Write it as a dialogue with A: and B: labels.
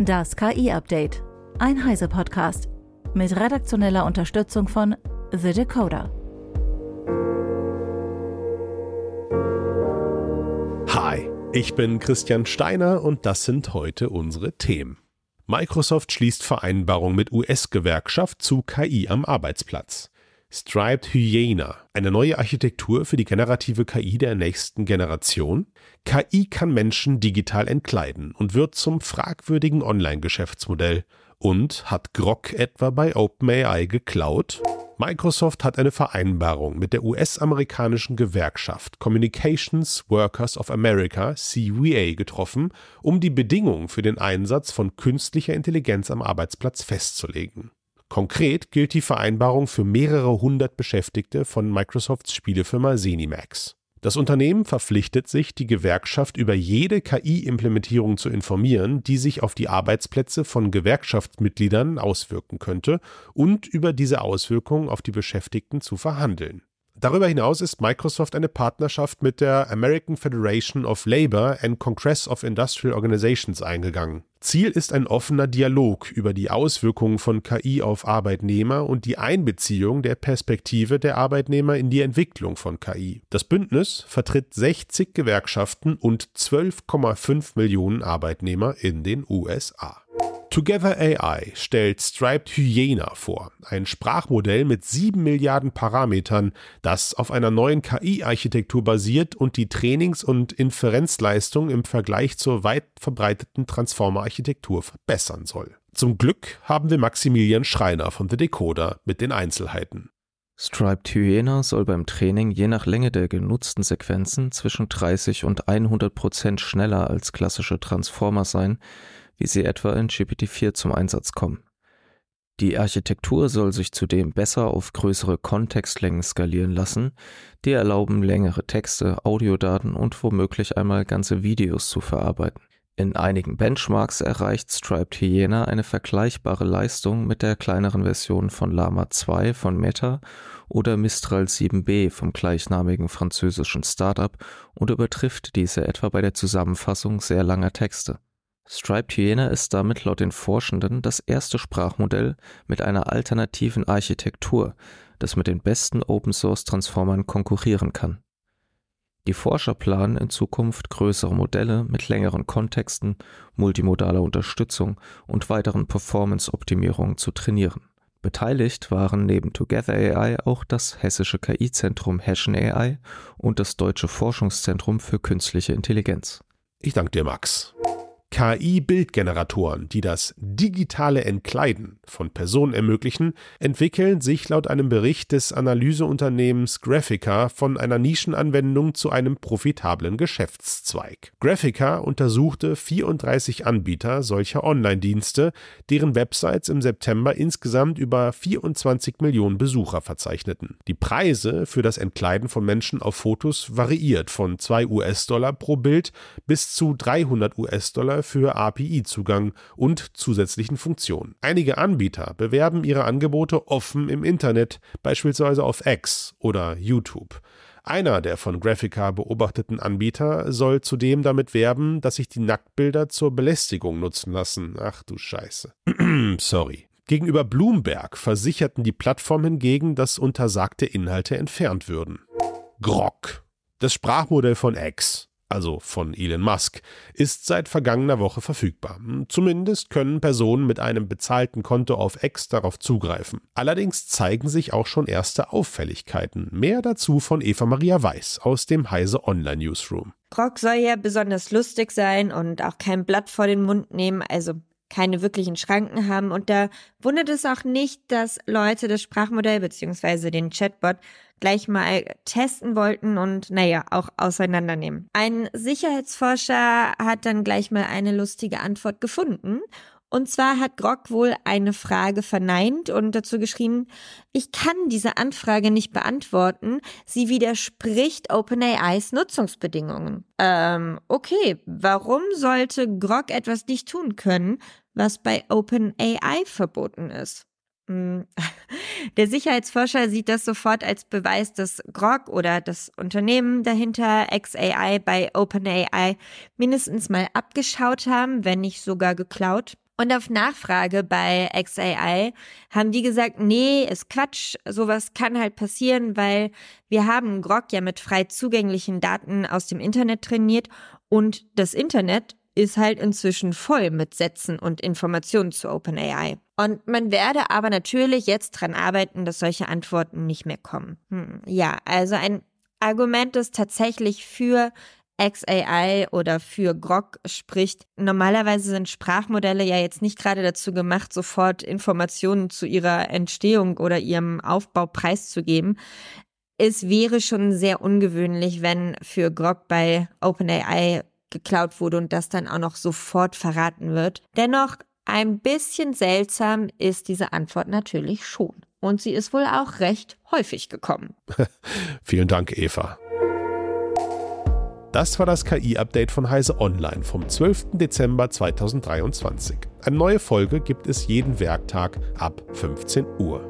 A: Das KI-Update. Ein Heise-Podcast. Mit redaktioneller Unterstützung von The Decoder.
B: Hi, ich bin Christian Steiner und das sind heute unsere Themen. Microsoft schließt Vereinbarung mit US-Gewerkschaft zu KI am Arbeitsplatz. Striped Hyena, eine neue Architektur für die generative KI der nächsten Generation. KI kann Menschen digital entkleiden und wird zum fragwürdigen Online-Geschäftsmodell. Und hat Grok etwa bei OpenAI geklaut? Microsoft hat eine Vereinbarung mit der US-amerikanischen Gewerkschaft Communications Workers of America CWA getroffen, um die Bedingungen für den Einsatz von künstlicher Intelligenz am Arbeitsplatz festzulegen. Konkret gilt die Vereinbarung für mehrere hundert Beschäftigte von Microsofts Spielefirma Zenimax. Das Unternehmen verpflichtet sich, die Gewerkschaft über jede KI-Implementierung zu informieren, die sich auf die Arbeitsplätze von Gewerkschaftsmitgliedern auswirken könnte und über diese Auswirkungen auf die Beschäftigten zu verhandeln. Darüber hinaus ist Microsoft eine Partnerschaft mit der American Federation of Labor and Congress of Industrial Organizations eingegangen. Ziel ist ein offener Dialog über die Auswirkungen von KI auf Arbeitnehmer und die Einbeziehung der Perspektive der Arbeitnehmer in die Entwicklung von KI. Das Bündnis vertritt 60 Gewerkschaften und 12,5 Millionen Arbeitnehmer in den USA. Together AI stellt Striped Hyena vor, ein Sprachmodell mit sieben Milliarden Parametern, das auf einer neuen KI-Architektur basiert und die Trainings- und Inferenzleistung im Vergleich zur weit verbreiteten Transformer-Architektur verbessern soll. Zum Glück haben wir Maximilian Schreiner von The Decoder mit den Einzelheiten.
C: Striped Hyena soll beim Training je nach Länge der genutzten Sequenzen zwischen 30 und 100 Prozent schneller als klassische Transformer sein, wie sie etwa in GPT-4 zum Einsatz kommen. Die Architektur soll sich zudem besser auf größere Kontextlängen skalieren lassen, die erlauben, längere Texte, Audiodaten und womöglich einmal ganze Videos zu verarbeiten. In einigen Benchmarks erreicht Striped Hyena eine vergleichbare Leistung mit der kleineren Version von Lama 2 von Meta oder Mistral 7b vom gleichnamigen französischen Startup und übertrifft diese etwa bei der Zusammenfassung sehr langer Texte. Striped Hyena ist damit laut den Forschenden das erste Sprachmodell mit einer alternativen Architektur, das mit den besten Open-Source-Transformern konkurrieren kann. Die Forscher planen in Zukunft größere Modelle mit längeren Kontexten, multimodaler Unterstützung und weiteren Performance-Optimierungen zu trainieren. Beteiligt waren neben Together AI auch das hessische KI-Zentrum Hessian AI und das Deutsche Forschungszentrum für Künstliche Intelligenz.
B: Ich danke dir, Max. KI-Bildgeneratoren, die das digitale Entkleiden von Personen ermöglichen, entwickeln sich laut einem Bericht des Analyseunternehmens Graphica von einer Nischenanwendung zu einem profitablen Geschäftszweig. Graphica untersuchte 34 Anbieter solcher Online-Dienste, deren Websites im September insgesamt über 24 Millionen Besucher verzeichneten. Die Preise für das Entkleiden von Menschen auf Fotos variiert von 2 US-Dollar pro Bild bis zu 300 US-Dollar für API-Zugang und zusätzlichen Funktionen. Einige Anbieter bewerben ihre Angebote offen im Internet, beispielsweise auf X oder YouTube. Einer der von Graphica beobachteten Anbieter soll zudem damit werben, dass sich die Nacktbilder zur Belästigung nutzen lassen. Ach du Scheiße. Sorry. Gegenüber Bloomberg versicherten die Plattformen hingegen, dass untersagte Inhalte entfernt würden. Grok. Das Sprachmodell von X also von Elon Musk, ist seit vergangener Woche verfügbar. Zumindest können Personen mit einem bezahlten Konto auf X darauf zugreifen. Allerdings zeigen sich auch schon erste Auffälligkeiten. Mehr dazu von Eva Maria Weiß aus dem Heise Online Newsroom.
D: Grog soll ja besonders lustig sein und auch kein Blatt vor den Mund nehmen, also keine wirklichen Schranken haben. Und da wundert es auch nicht, dass Leute das Sprachmodell bzw. den Chatbot gleich mal testen wollten und naja, auch auseinandernehmen. Ein Sicherheitsforscher hat dann gleich mal eine lustige Antwort gefunden. Und zwar hat Grog wohl eine Frage verneint und dazu geschrieben, ich kann diese Anfrage nicht beantworten. Sie widerspricht OpenAIs Nutzungsbedingungen. Ähm, okay, warum sollte Grog etwas nicht tun können, was bei OpenAI verboten ist? Hm. Der Sicherheitsforscher sieht das sofort als Beweis, dass Grog oder das Unternehmen dahinter XAI bei OpenAI mindestens mal abgeschaut haben, wenn nicht sogar geklaut. Und auf Nachfrage bei XAI haben die gesagt, nee, ist Quatsch, sowas kann halt passieren, weil wir haben Grog ja mit frei zugänglichen Daten aus dem Internet trainiert und das Internet ist halt inzwischen voll mit Sätzen und Informationen zu OpenAI. Und man werde aber natürlich jetzt dran arbeiten, dass solche Antworten nicht mehr kommen. Hm, ja, also ein Argument, das tatsächlich für XAI oder für Grog spricht. Normalerweise sind Sprachmodelle ja jetzt nicht gerade dazu gemacht, sofort Informationen zu ihrer Entstehung oder ihrem Aufbau preiszugeben. Es wäre schon sehr ungewöhnlich, wenn für Grog bei OpenAI geklaut wurde und das dann auch noch sofort verraten wird. Dennoch ein bisschen seltsam ist diese Antwort natürlich schon. Und sie ist wohl auch recht häufig gekommen.
B: Vielen Dank, Eva. Das war das KI-Update von Heise Online vom 12. Dezember 2023. Eine neue Folge gibt es jeden Werktag ab 15 Uhr.